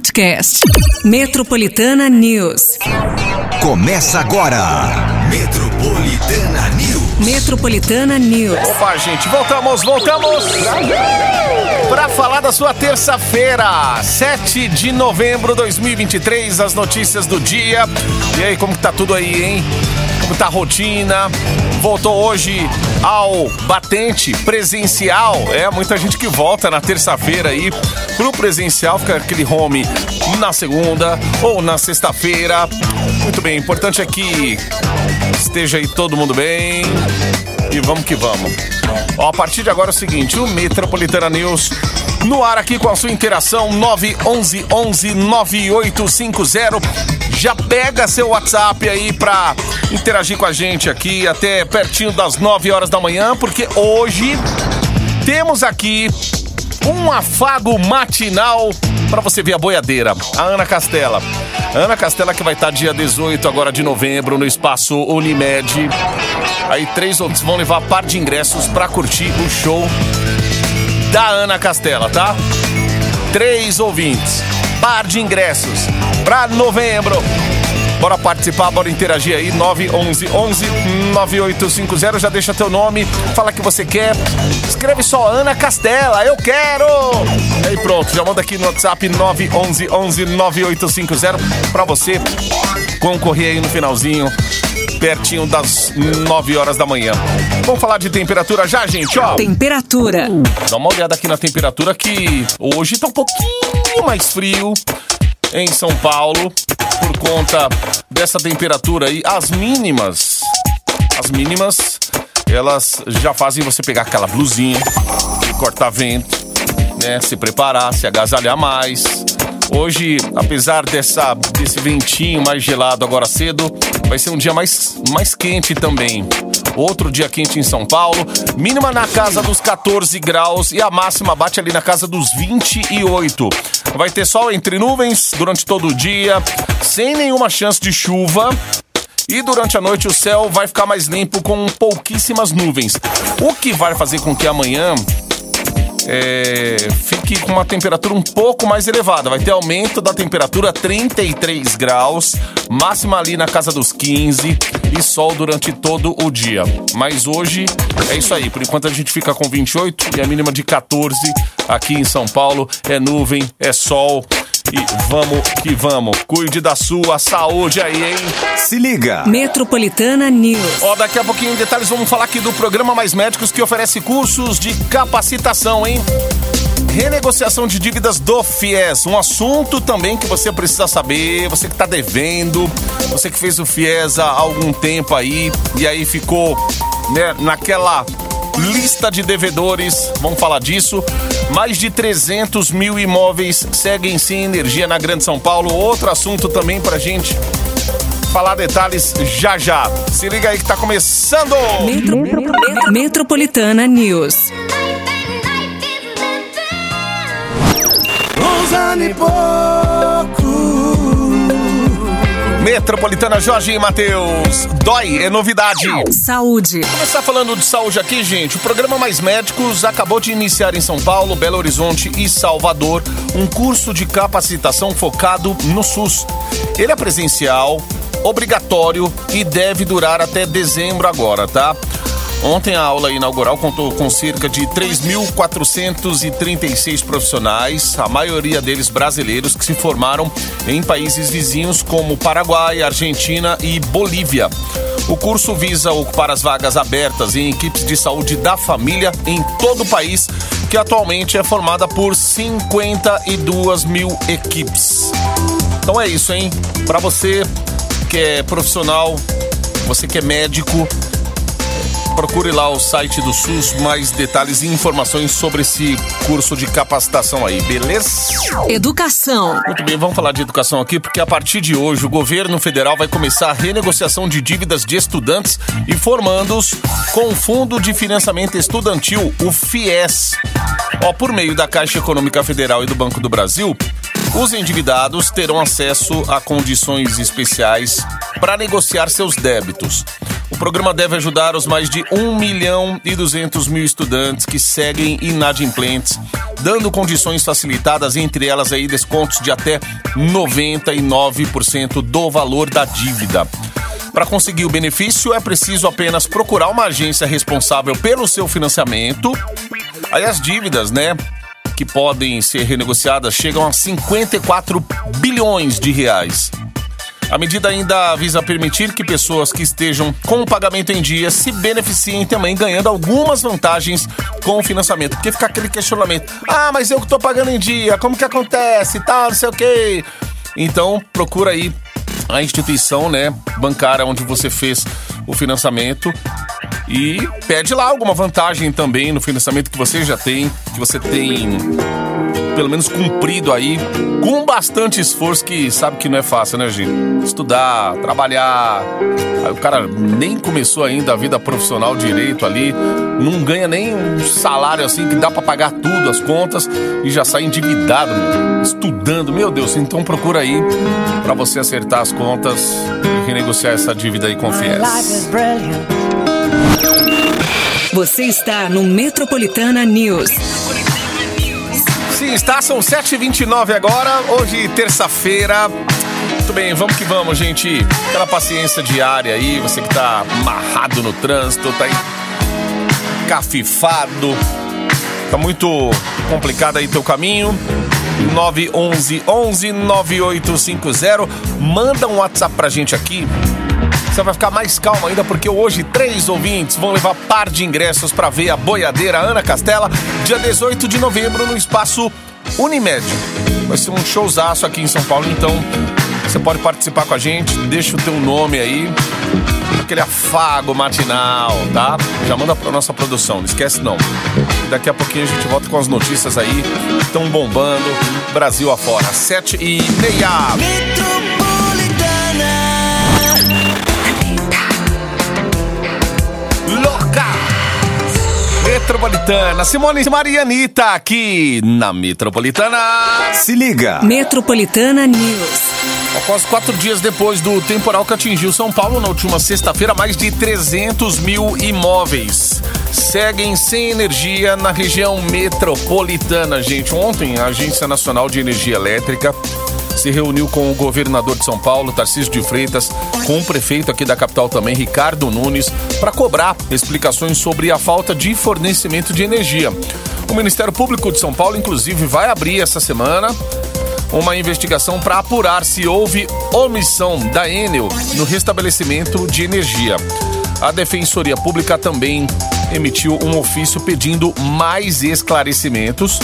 podcast. Metropolitana News. Começa agora. Metropolitana News. Metropolitana News. Opa, gente, voltamos, voltamos! Para falar da sua terça-feira, 7 de novembro de 2023, as notícias do dia. E aí, como que tá tudo aí, hein? Como tá rotina? Voltou hoje ao batente presencial. É, muita gente que volta na terça-feira aí pro presencial, fica aquele home na segunda ou na sexta-feira. Muito bem, importante é que esteja aí todo mundo bem. E vamos que vamos. Ó, a partir de agora é o seguinte, o Metropolitana News no ar aqui com a sua interação 911 11 9850. Já pega seu WhatsApp aí pra interagir com a gente aqui até pertinho das 9 horas da manhã, porque hoje temos aqui um afago matinal para você ver a boiadeira. A Ana Castela. Ana Castela que vai estar dia 18 agora de novembro no espaço Unimed. Aí três outros vão levar par de ingressos para curtir o show da Ana Castela, tá? Três ouvintes, par de ingressos para novembro. Bora participar, bora interagir aí, 911 11 9850, já deixa teu nome, fala que você quer, escreve só Ana Castela, eu quero! E aí pronto, já manda aqui no WhatsApp 911 11 9850 pra você concorrer aí no finalzinho pertinho das 9 horas da manhã. Vamos falar de temperatura já, gente, ó. Temperatura. Dá uma olhada aqui na temperatura que hoje tá um pouquinho mais frio em São Paulo por conta dessa temperatura aí. As mínimas, as mínimas, elas já fazem você pegar aquela blusinha cortar vento, né? Se preparar, se agasalhar mais. Hoje, apesar dessa, desse ventinho mais gelado agora cedo, vai ser um dia mais, mais quente também. Outro dia quente em São Paulo, mínima na casa dos 14 graus e a máxima bate ali na casa dos 28. Vai ter sol entre nuvens durante todo o dia, sem nenhuma chance de chuva. E durante a noite o céu vai ficar mais limpo com pouquíssimas nuvens. O que vai fazer com que amanhã é, fique com uma temperatura um pouco mais elevada. Vai ter aumento da temperatura 33 graus, máxima ali na casa dos 15 e sol durante todo o dia. Mas hoje é isso aí. Por enquanto a gente fica com 28 e a mínima de 14 aqui em São Paulo. É nuvem, é sol. E vamos que vamos. Cuide da sua saúde aí, hein? Se liga. Metropolitana News. Ó, daqui a pouquinho em detalhes vamos falar aqui do programa Mais Médicos que oferece cursos de capacitação, hein? Renegociação de dívidas do FIES, um assunto também que você precisa saber, você que está devendo, você que fez o FIES há algum tempo aí e aí ficou né, naquela lista de devedores, vamos falar disso. Mais de 300 mil imóveis seguem sem energia na Grande São Paulo. Outro assunto também pra gente falar detalhes já já. Se liga aí que tá começando! Metro, Metropolitana News. Metropolitana Jorge e Matheus. Dói, é novidade. Saúde. Começar falando de saúde aqui, gente. O programa Mais Médicos acabou de iniciar em São Paulo, Belo Horizonte e Salvador um curso de capacitação focado no SUS. Ele é presencial, obrigatório e deve durar até dezembro agora, tá? Ontem a aula inaugural contou com cerca de 3.436 profissionais, a maioria deles brasileiros que se formaram em países vizinhos como Paraguai, Argentina e Bolívia. O curso visa ocupar as vagas abertas em equipes de saúde da família em todo o país, que atualmente é formada por 52 mil equipes. Então é isso, hein? Para você que é profissional, você que é médico, procure lá o site do SUS mais detalhes e informações sobre esse curso de capacitação aí, beleza? Educação. Muito bem, vamos falar de educação aqui, porque a partir de hoje o governo federal vai começar a renegociação de dívidas de estudantes e formandos com o Fundo de Financiamento Estudantil, o FIES. Ó, por meio da Caixa Econômica Federal e do Banco do Brasil, os endividados terão acesso a condições especiais para negociar seus débitos. O programa deve ajudar os mais de 1 milhão e 200 mil estudantes que seguem inadimplentes, dando condições facilitadas, entre elas aí descontos de até 99% do valor da dívida. Para conseguir o benefício, é preciso apenas procurar uma agência responsável pelo seu financiamento. Aí as dívidas, né, que podem ser renegociadas chegam a 54 bilhões de reais. A medida ainda visa permitir que pessoas que estejam com o pagamento em dia se beneficiem também, ganhando algumas vantagens com o financiamento. Porque fica aquele questionamento: ah, mas eu que estou pagando em dia, como que acontece? Tal, não sei o quê. Então, procura aí a instituição né, bancária onde você fez o financiamento e pede lá alguma vantagem também no financiamento que você já tem, que você tem pelo menos cumprido aí, com bastante esforço, que sabe que não é fácil, né, gente? Estudar, trabalhar. Aí o cara nem começou ainda a vida profissional direito ali, não ganha nem um salário assim que dá para pagar tudo, as contas, e já sai endividado, meu, estudando. Meu Deus, então procura aí para você acertar as contas e renegociar essa dívida aí com Fies. Você está no Metropolitana News. Sim, está, são 7h29 agora, hoje terça-feira. Muito bem, vamos que vamos, gente. Aquela paciência diária aí, você que tá amarrado no trânsito, tá aí cafifado, tá muito complicado aí teu caminho. 911 11 9850. Manda um WhatsApp pra gente aqui você vai ficar mais calmo ainda porque hoje três ouvintes vão levar par de ingressos para ver a boiadeira Ana Castela, dia 18 de novembro no espaço Unimed. Vai ser um showzaço aqui em São Paulo, então você pode participar com a gente, deixa o teu nome aí, aquele afago matinal, tá? Já manda pra nossa produção, não esquece não. Daqui a pouquinho a gente volta com as notícias aí, estão bombando, Brasil afora, sete e meia. Metropolitana. Simone Marianita aqui na Metropolitana. Se liga. Metropolitana News. Após quatro dias depois do temporal que atingiu São Paulo, na última sexta-feira, mais de 300 mil imóveis seguem sem energia na região metropolitana, gente. Ontem, a Agência Nacional de Energia Elétrica se reuniu com o governador de São Paulo, Tarcísio de Freitas, com o prefeito aqui da capital também, Ricardo Nunes, para cobrar explicações sobre a falta de fornecimento de energia. O Ministério Público de São Paulo, inclusive, vai abrir essa semana uma investigação para apurar se houve omissão da Enel no restabelecimento de energia. A Defensoria Pública também emitiu um ofício pedindo mais esclarecimentos.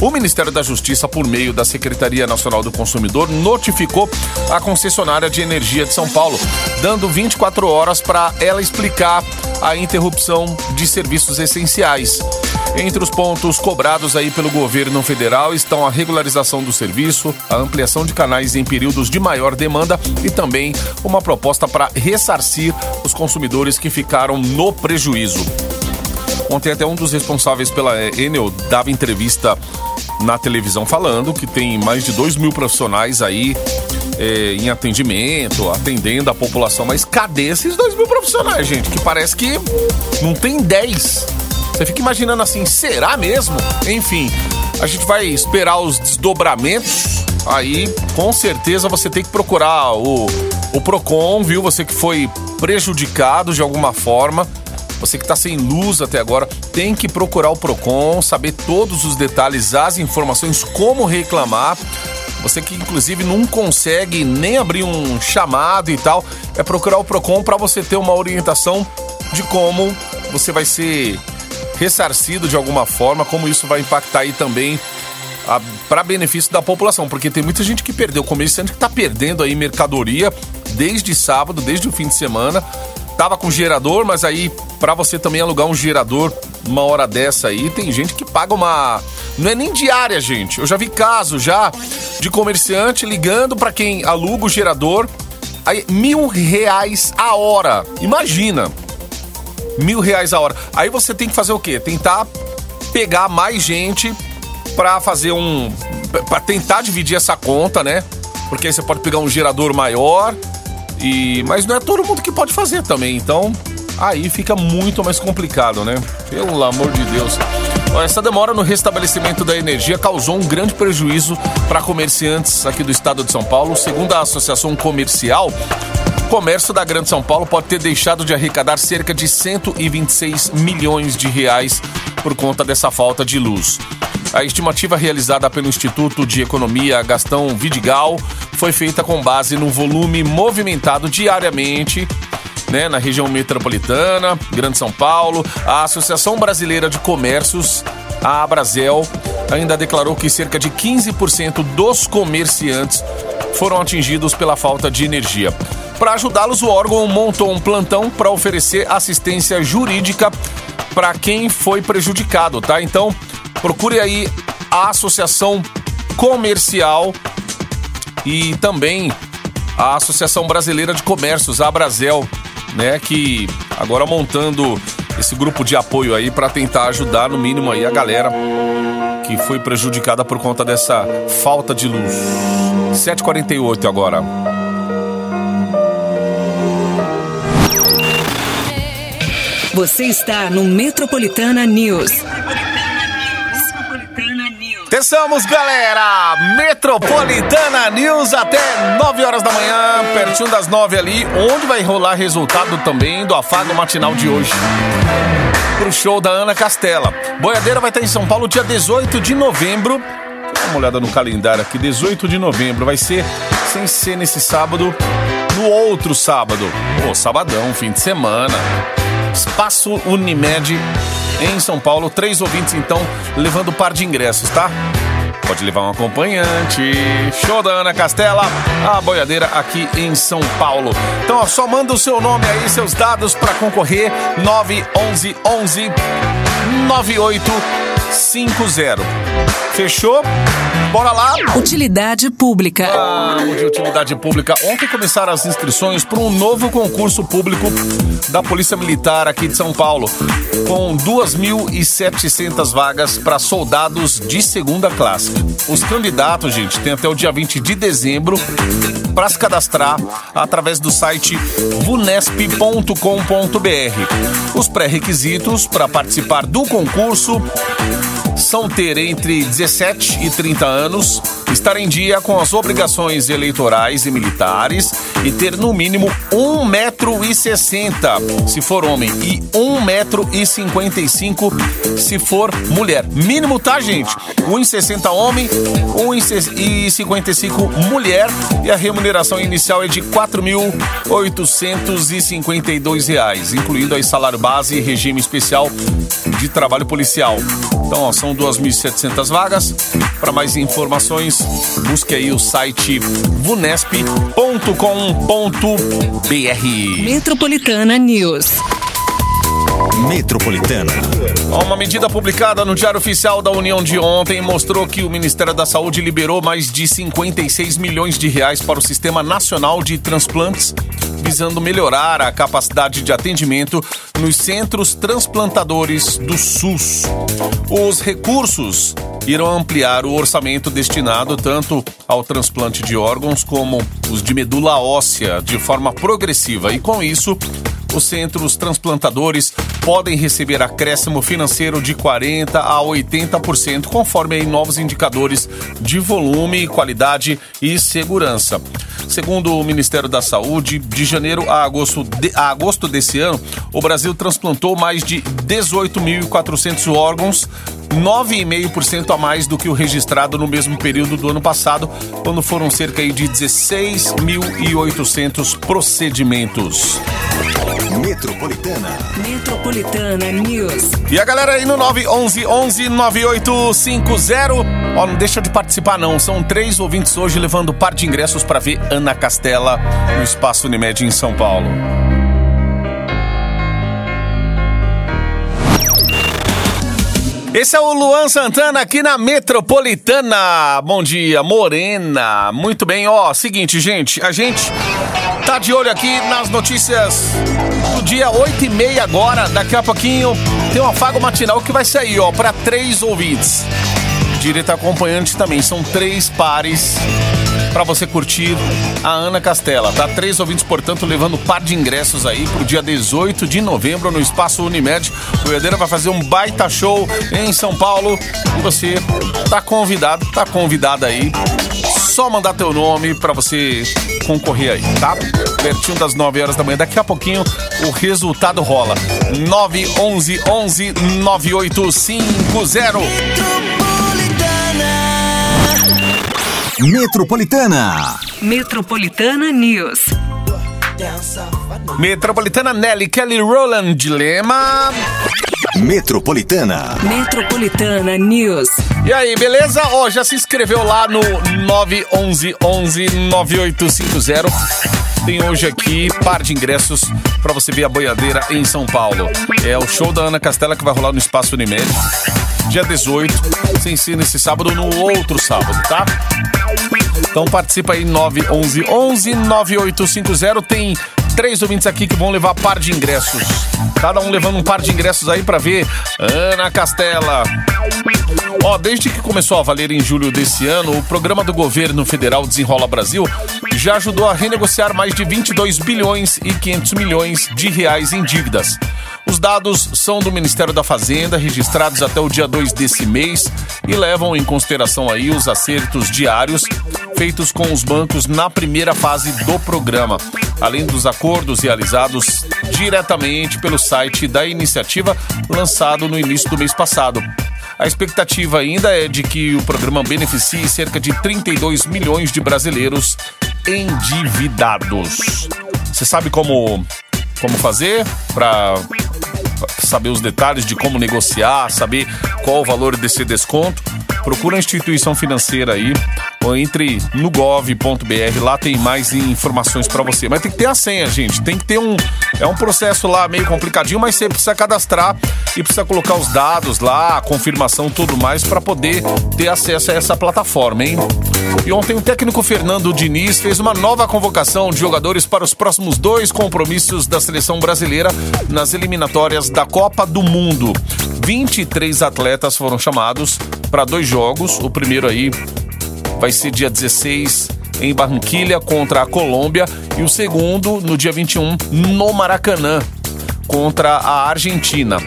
O Ministério da Justiça, por meio da Secretaria Nacional do Consumidor, notificou a concessionária de energia de São Paulo, dando 24 horas para ela explicar a interrupção de serviços essenciais. Entre os pontos cobrados aí pelo governo federal estão a regularização do serviço, a ampliação de canais em períodos de maior demanda e também uma proposta para ressarcir os consumidores que ficaram no prejuízo. Ontem até um dos responsáveis pela Enel dava entrevista na televisão falando que tem mais de 2 mil profissionais aí é, em atendimento, atendendo a população. Mas cadê esses 2 mil profissionais, gente? Que parece que não tem 10. Você fica imaginando assim, será mesmo? Enfim, a gente vai esperar os desdobramentos. Aí, com certeza, você tem que procurar o, o PROCON, viu? Você que foi prejudicado de alguma forma você que está sem luz até agora, tem que procurar o Procon, saber todos os detalhes, as informações, como reclamar. Você que inclusive não consegue nem abrir um chamado e tal, é procurar o Procon para você ter uma orientação de como você vai ser ressarcido de alguma forma, como isso vai impactar aí também para benefício da população, porque tem muita gente que perdeu, comerciante que está perdendo aí mercadoria desde sábado, desde o fim de semana, tava com gerador, mas aí para você também alugar um gerador uma hora dessa aí, tem gente que paga uma não é nem diária, gente. Eu já vi caso já de comerciante ligando para quem aluga o gerador, aí mil reais a hora. Imagina, mil reais a hora. Aí você tem que fazer o quê? Tentar pegar mais gente para fazer um, para tentar dividir essa conta, né? Porque aí você pode pegar um gerador maior e, mas não é todo mundo que pode fazer também. Então, aí fica muito mais complicado, né? Pelo amor de Deus. Essa demora no restabelecimento da energia causou um grande prejuízo para comerciantes aqui do estado de São Paulo. Segundo a Associação Comercial, o comércio da Grande São Paulo pode ter deixado de arrecadar cerca de 126 milhões de reais por conta dessa falta de luz. A estimativa realizada pelo Instituto de Economia Gastão Vidigal foi feita com base no volume movimentado diariamente né, na região metropolitana, Grande São Paulo. A Associação Brasileira de Comércios, a Abrazel, ainda declarou que cerca de 15% dos comerciantes foram atingidos pela falta de energia. Para ajudá-los, o órgão montou um plantão para oferecer assistência jurídica para quem foi prejudicado, tá? Então, procure aí a Associação Comercial e também a Associação Brasileira de Comércios, a Abrazel, né, que agora montando esse grupo de apoio aí para tentar ajudar no mínimo aí a galera que foi prejudicada por conta dessa falta de luz. 7:48 agora. Você está no Metropolitana News. Atençamos, galera! Metropolitana News até 9 horas da manhã, pertinho das 9 ali, onde vai rolar resultado também do afago matinal de hoje. Pro show da Ana Castela. Boiadeira vai estar em São Paulo dia 18 de novembro. Dá uma olhada no calendário aqui, 18 de novembro. Vai ser, sem ser nesse sábado, no outro sábado. Pô, sabadão, fim de semana. Espaço Unimed em São Paulo. Três ouvintes, então, levando par de ingressos, tá? Pode levar um acompanhante. Show da Ana Castela, a boiadeira aqui em São Paulo. Então, ó, só manda o seu nome aí, seus dados para concorrer. 911 11 9850. Fechou? Bora lá? Utilidade pública. Vamos de utilidade pública. Ontem começaram as inscrições para um novo concurso público da Polícia Militar aqui de São Paulo, com 2.700 vagas para soldados de segunda classe. Os candidatos, gente, têm até o dia 20 de dezembro para se cadastrar através do site vunesp.com.br. Os pré-requisitos para participar do concurso são ter entre 17 e 30 anos, estar em dia com as obrigações eleitorais e militares e ter no mínimo 1,60m se for homem e 1,55m se for mulher. Mínimo, tá, gente? 1,60 homem, 1,55 mulher e a remuneração inicial é de R$ 4.852, incluindo aí salário base e regime especial de trabalho policial. Então, ó, são 2.700 vagas. Para mais informações, busque aí o site vunesp.com.br. Metropolitana News. Metropolitana. Uma medida publicada no Diário Oficial da União de ontem mostrou que o Ministério da Saúde liberou mais de 56 milhões de reais para o Sistema Nacional de Transplantes, visando melhorar a capacidade de atendimento nos centros transplantadores do SUS. Os recursos irão ampliar o orçamento destinado tanto ao transplante de órgãos como os de medula óssea de forma progressiva e com isso os centros transplantadores podem receber acréscimo financeiro de 40% a 80%, conforme novos indicadores de volume, qualidade e segurança. Segundo o Ministério da Saúde, de janeiro a agosto, de, a agosto desse ano, o Brasil transplantou mais de 18.400 órgãos, 9,5% a mais do que o registrado no mesmo período do ano passado, quando foram cerca de 16.800 procedimentos. Metropolitana. Metropolitana News. E a galera aí no 911 11 9850. Ó, não deixa de participar não. São três ouvintes hoje levando par de ingressos para ver Ana Castela no Espaço Unimed em São Paulo. Esse é o Luan Santana aqui na Metropolitana. Bom dia, Morena. Muito bem, ó, seguinte, gente, a gente tá de olho aqui nas notícias do dia 8 e meia agora. Daqui a pouquinho tem um afago matinal que vai sair, ó, para três ouvintes. Direito acompanhante também, são três pares para você curtir a Ana Castela, tá? Três ouvintes, portanto, levando um par de ingressos aí pro dia 18 de novembro no Espaço Unimed. O Goiadeira vai fazer um baita show em São Paulo e você tá convidado, tá convidada aí. Só mandar teu nome para você concorrer aí, tá? Pertinho das 9 horas da manhã. Daqui a pouquinho o resultado rola. 911 11 9850. Metropolitana. Metropolitana News. Metropolitana Nelly Kelly Roland Dilema. Metropolitana. Metropolitana News. E aí, beleza? Ó, já se inscreveu lá no 911 11 9850. Tem hoje aqui par de ingressos para você ver a boiadeira em São Paulo. É o show da Ana Castela que vai rolar no Espaço Unimed. Dia 18, sem ser nesse sábado, no outro sábado, tá? Então participa aí 911 11 9850. Tem três ouvintes aqui que vão levar par de ingressos. Cada um levando um par de ingressos aí para ver Ana Castela. Ó, desde que começou a valer em julho desse ano, o programa do governo federal Desenrola Brasil já ajudou a renegociar mais de 22 bilhões e 500 milhões de reais em dívidas. Os dados são do Ministério da Fazenda, registrados até o dia 2 desse mês e levam em consideração aí os acertos diários feitos com os bancos na primeira fase do programa, além dos acordos realizados diretamente pelo site da iniciativa lançado no início do mês passado. A expectativa ainda é de que o programa beneficie cerca de 32 milhões de brasileiros endividados. Você sabe como como fazer para saber os detalhes de como negociar, saber qual o valor desse desconto? Procura a instituição financeira aí ou entre no gov.br, lá tem mais informações para você. Mas tem que ter a senha, gente. Tem que ter um é um processo lá meio complicadinho, mas você precisa cadastrar e precisa colocar os dados lá, a confirmação, tudo mais para poder ter acesso a essa plataforma, hein? E ontem o técnico Fernando Diniz fez uma nova convocação de jogadores para os próximos dois compromissos da seleção brasileira nas eliminatórias da Copa do Mundo. 23 atletas foram chamados para dois jogos. O primeiro aí vai ser dia 16 em Barranquilha contra a Colômbia e o segundo no dia 21 no Maracanã contra a Argentina.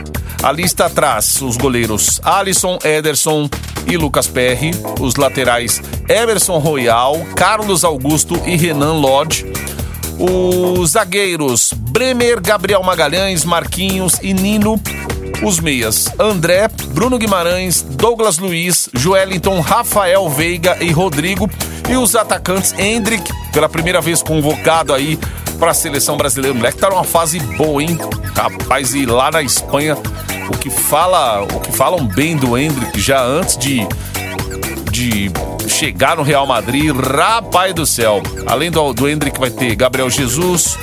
A lista traz os goleiros Alisson, Ederson e Lucas Perry, os laterais Emerson Royal, Carlos Augusto e Renan Lodge, os zagueiros Bremer, Gabriel Magalhães, Marquinhos e Nino, os meias André, Bruno Guimarães, Douglas Luiz, Joelinton, Rafael Veiga e Rodrigo e os atacantes Hendrick, pela primeira vez convocado aí para a seleção brasileira. O moleque tá numa fase boa, hein? Rapaz, e lá na Espanha, o que fala, o que falam bem do Hendrick já antes de de chegar no Real Madrid, rapaz do céu. Além do, do Hendrick vai ter Gabriel Jesus,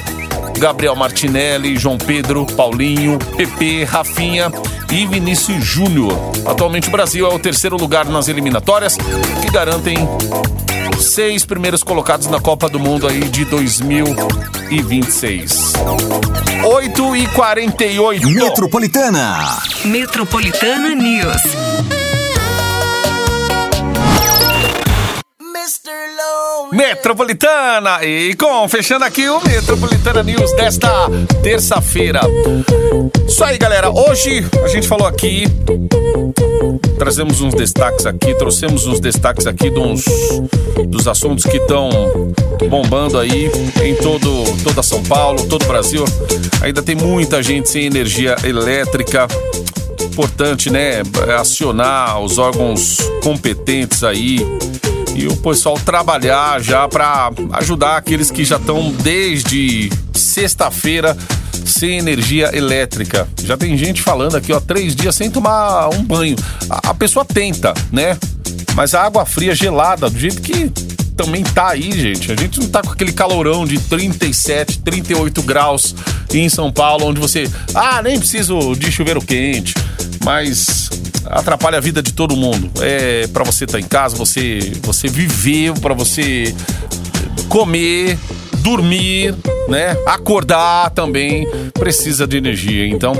Gabriel Martinelli, João Pedro, Paulinho, Pepe, Rafinha e Vinícius Júnior. Atualmente o Brasil é o terceiro lugar nas eliminatórias que garantem seis primeiros colocados na Copa do Mundo aí de 2026. 8 e 48. Metropolitana. Metropolitana News. Metropolitana e com fechando aqui o Metropolitana News desta terça-feira. Isso aí, galera. Hoje a gente falou aqui, trazemos uns destaques aqui, trouxemos uns destaques aqui dos, dos assuntos que estão bombando aí em todo toda São Paulo, todo o Brasil. Ainda tem muita gente sem energia elétrica importante, né, acionar os órgãos competentes aí e o pessoal trabalhar já para ajudar aqueles que já estão desde sexta-feira sem energia elétrica. Já tem gente falando aqui, ó, três dias sem tomar um banho. A, a pessoa tenta, né? Mas a água fria gelada, do jeito que também tá aí, gente. A gente não tá com aquele calorão de 37, 38 graus em São Paulo, onde você, ah, nem preciso de chuveiro quente, mas atrapalha a vida de todo mundo. É para você estar tá em casa, você você viver, para você comer, dormir, né? Acordar também precisa de energia. Então,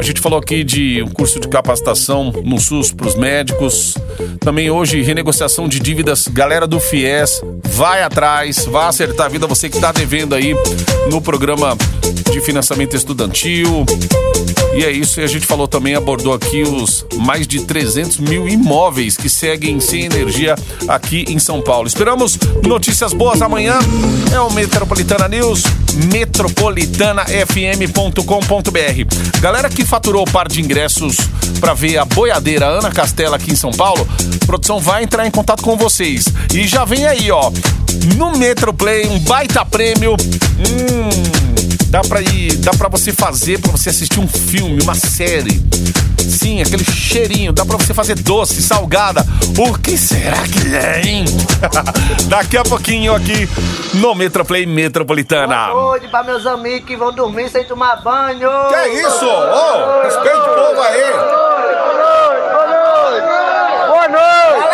A gente falou aqui de um curso de capacitação no SUS para os médicos. Também hoje, renegociação de dívidas. Galera do FIES, vai atrás, vai acertar a vida. Você que está devendo aí no programa de financiamento estudantil. E é isso, e a gente falou também, abordou aqui os mais de 300 mil imóveis que seguem sem energia aqui em São Paulo. Esperamos notícias boas amanhã. É o Metropolitana News, metropolitanafm.com.br. Galera que faturou o par de ingressos para ver a boiadeira Ana Castela aqui em São Paulo, a produção vai entrar em contato com vocês. E já vem aí, ó, no Metroplay, um baita prêmio. Hum Dá pra ir, dá pra você fazer, pra você assistir um filme, uma série. Sim, aquele cheirinho, dá pra você fazer doce, salgada. O que será que é, hein? Daqui a pouquinho aqui no Metroplay Metropolitana. Boa noite pra meus amigos que vão dormir sem tomar banho. Que é isso? Ô, oh, respeite o povo aí. Boa noite.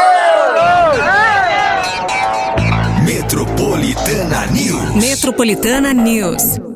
Metropolitana News. Metropolitana News.